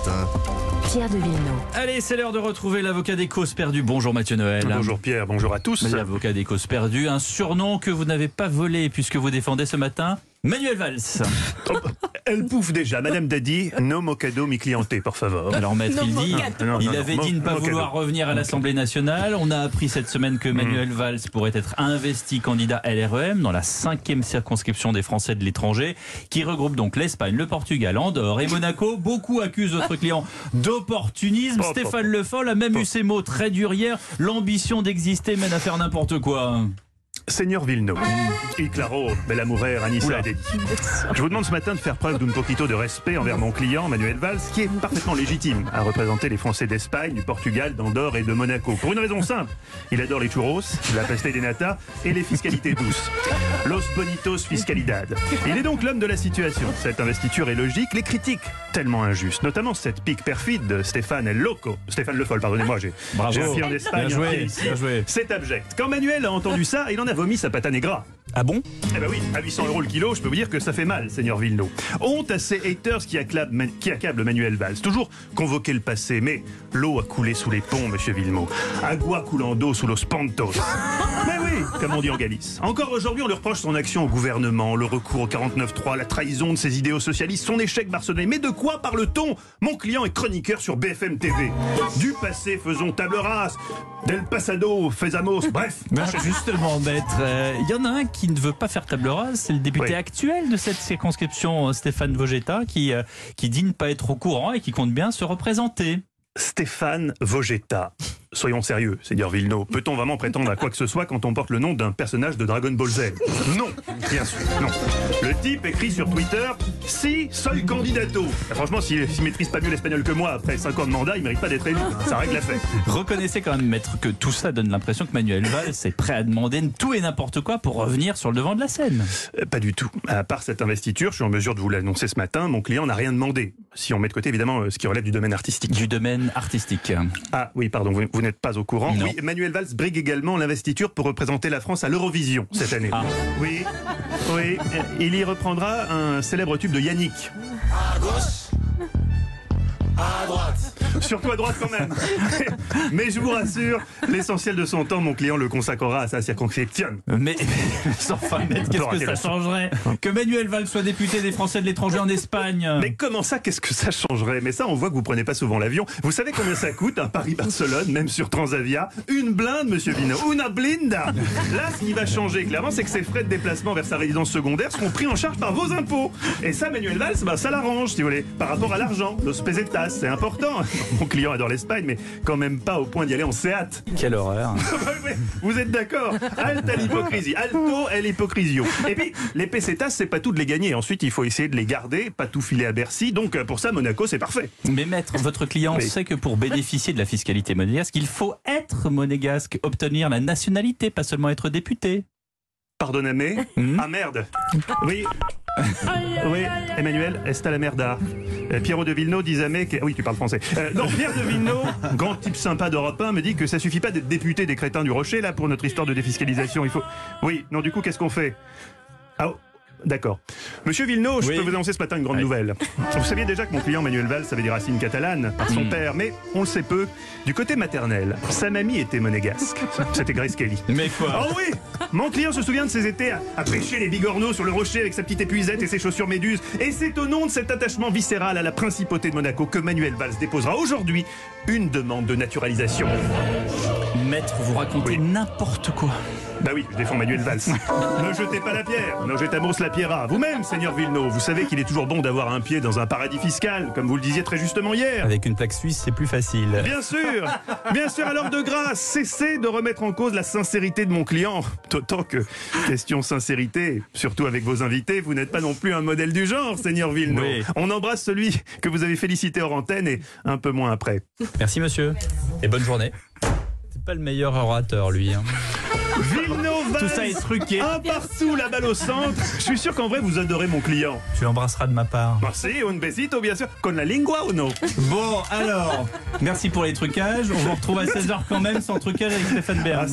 matin. Pierre de Villeneuve. Allez, c'est l'heure de retrouver l'avocat des causes perdues. Bonjour Mathieu Noël. Bonjour Pierre, bonjour à tous. L'avocat des causes perdues, un surnom que vous n'avez pas volé puisque vous défendez ce matin Manuel Valls. Elle pouffe déjà, Madame Dadi, no mocado mi clienté, por favor. Alors maître, il dit, Non, il avait dit ne pas vouloir revenir à l'Assemblée nationale. On a appris cette semaine que Manuel Mm. Valls pourrait être investi candidat LREM dans la cinquième circonscription des Français de l'étranger, qui regroupe donc l'Espagne, le Portugal, Andorre et Monaco. Beaucoup accusent votre client d'opportunisme. Stéphane Le Foll a même eu ces mots très durs hier. L'ambition d'exister mène à faire n'importe quoi. Seigneur Villeneuve, il claro, bella mujer, Anissa. Dadi. Je vous demande ce matin de faire preuve d'un poquito de respect envers mon client, Manuel Valls, qui est parfaitement légitime à représenter les Français d'Espagne, du Portugal, d'Andorre et de Monaco. Pour une raison simple, il adore les churros, la pastille des nata et les fiscalités douces. Los bonitos fiscalidad. Il est donc l'homme de la situation. Cette investiture est logique, les critiques tellement injustes, notamment cette pique perfide de Stéphane El Loco. Stéphane Le Foll, pardonnez-moi, j'ai un en Espagne. Bien joué, ici. bien joué. C'est abject. Quand Manuel a entendu ça, il en a vomi sa pata negra. Ah bon? Eh ben oui, à 800 euros le kilo, je peux vous dire que ça fait mal, Seigneur Villeneuve. Honte à ces haters qui accablent, qui accablent Manuel Valls. Toujours convoquer le passé, mais l'eau a coulé sous les ponts, Monsieur Villeneuve. Agua culando sous los pontos. Mais oui, comme on dit en Galice. Encore aujourd'hui, on lui reproche son action au gouvernement, le recours au 49-3, la trahison de ses idéaux socialistes, son échec barcelonais. Mais de quoi parle-t-on? Mon client est chroniqueur sur BFM TV. Du passé, faisons table rase. Del pasado, faisamos. Bref. Ben, justement, maître, euh, il y en a un qui ne veut pas faire table rase, c'est le député Oui. actuel de cette circonscription, euh, Stéphane Vogetta, qui, euh, qui dit ne pas être au courant et qui compte bien se représenter. Stéphane Vogetta. Soyons sérieux, Seigneur Villeneuve. Peut-on vraiment prétendre à quoi que ce soit quand on porte le nom d'un personnage de Dragon Ball Z? Non, bien sûr, non. Le type écrit sur Twitter Si, soy candidato. Ah, Franchement, s'il s'il maîtrise pas mieux l'espagnol que moi après 5 ans de mandat, il mérite pas d'être élu. Ça règle l'affaire. Reconnaissez quand même, maître, que tout ça donne l'impression que Manuel Valls est prêt à demander tout et n'importe quoi pour revenir sur le devant de la scène. Euh, Pas du tout. À part cette investiture, je suis en mesure de vous l'annoncer ce matin, mon client n'a rien demandé. Si on met de côté évidemment euh, ce qui relève du domaine artistique. Du domaine artistique. Ah oui, pardon, vous, vous n'êtes pas au courant. Non. Oui, Manuel Valls brigue également l'investiture pour représenter la France à l'Eurovision cette année. Ah. Oui, oui, il y reprendra un célèbre tube de Yannick. À droite. Surtout à droite quand même. Mais je vous rassure, l'essentiel de son temps, mon client le consacrera à sa circonscription. Mais, enfin, maître, qu'est-ce que ça changerait Que Manuel Valls soit député des Français de l'étranger en Espagne Mais comment ça, qu'est-ce que ça changerait? Mais ça, on voit que vous prenez pas souvent l'avion. Vous savez combien ça coûte un Paris-Barcelone, même sur Transavia? Une blinde, monsieur Vino. Una blinda Là, ce qui va changer, clairement, c'est que ses frais de déplacement vers sa résidence secondaire seront pris en charge par vos impôts. Et ça, Manuel Valls, bah, ça l'arrange, si vous voulez, par rapport à l'argent. Los pesetas, c'est important. Mon client adore l'Espagne, mais quand même pas au point d'y aller en Seat. Quelle horreur Vous êtes d'accord Alta l'hypocrisie. Alto est l'hypocrisio. Et puis, les pesetas, c'est pas tout de les gagner. Ensuite, il faut essayer de les garder, pas tout filer à Bercy. Donc, euh, pour ça, Monaco, c'est parfait. Mais maître, votre client Oui. sait que pour bénéficier de la fiscalité monégasque, il faut être monégasque, obtenir la nationalité, pas seulement être député. Pardonnez Hmm. Ah merde Oui. Oui, Emmanuel, est la merda Pierrot de Villeneuve disait que... Oui, tu parles français. Euh, non, Pierre de Villeneuve, grand type sympa d'Europe 1, me dit que ça suffit pas d'être député des crétins du Rocher, là, pour notre histoire de défiscalisation. Il faut... Oui, non, du coup, qu'est-ce qu'on fait? Ah, D'accord. Monsieur Villeneuve, Oui. je peux vous annoncer ce matin une grande Oui. nouvelle. Vous saviez déjà que mon client Manuel Valls avait des racines catalanes par son Mm. père, mais on le sait peu. Du côté maternel, sa mamie était monégasque. C'était Grace Kelly. Mais quoi Oh oui Mon client se souvient de ses étés à, à pêcher les bigorneaux sur le rocher avec sa petite épuisette et ses chaussures méduses. Et c'est au nom de cet attachement viscéral à la principauté de Monaco que Manuel Valls déposera aujourd'hui une demande de naturalisation. Maître, vous racontez Oui. n'importe quoi. Bah oui, je défends Manuel Valls. ne jetez pas la pierre, ne jetamos la pierra. Vous-même, Seigneur Villeneuve, vous savez qu'il est toujours bon d'avoir un pied dans un paradis fiscal, comme vous le disiez très justement hier. Avec une plaque suisse, c'est plus facile. Bien sûr, bien sûr. Alors de grâce, cessez de remettre en cause la sincérité de mon client. D'autant que question sincérité, surtout avec vos invités, vous n'êtes pas non plus un modèle du genre, Seigneur Villeneuve. Oui. On embrasse celui que vous avez félicité hors antenne et un peu moins après. Merci monsieur. Et bonne journée. C'est pas le meilleur orateur lui. hein. Villeneuve, Tout ça est truqué. un partout, la balle au centre. Je suis sûr qu'en vrai vous adorez mon client. Tu l'embrasseras de ma part. Merci, un besito bien sûr. Con la lingua ou non Bon, alors, merci pour les trucages. On vous retrouve à 16h quand même sans trucage avec Stéphane Bern.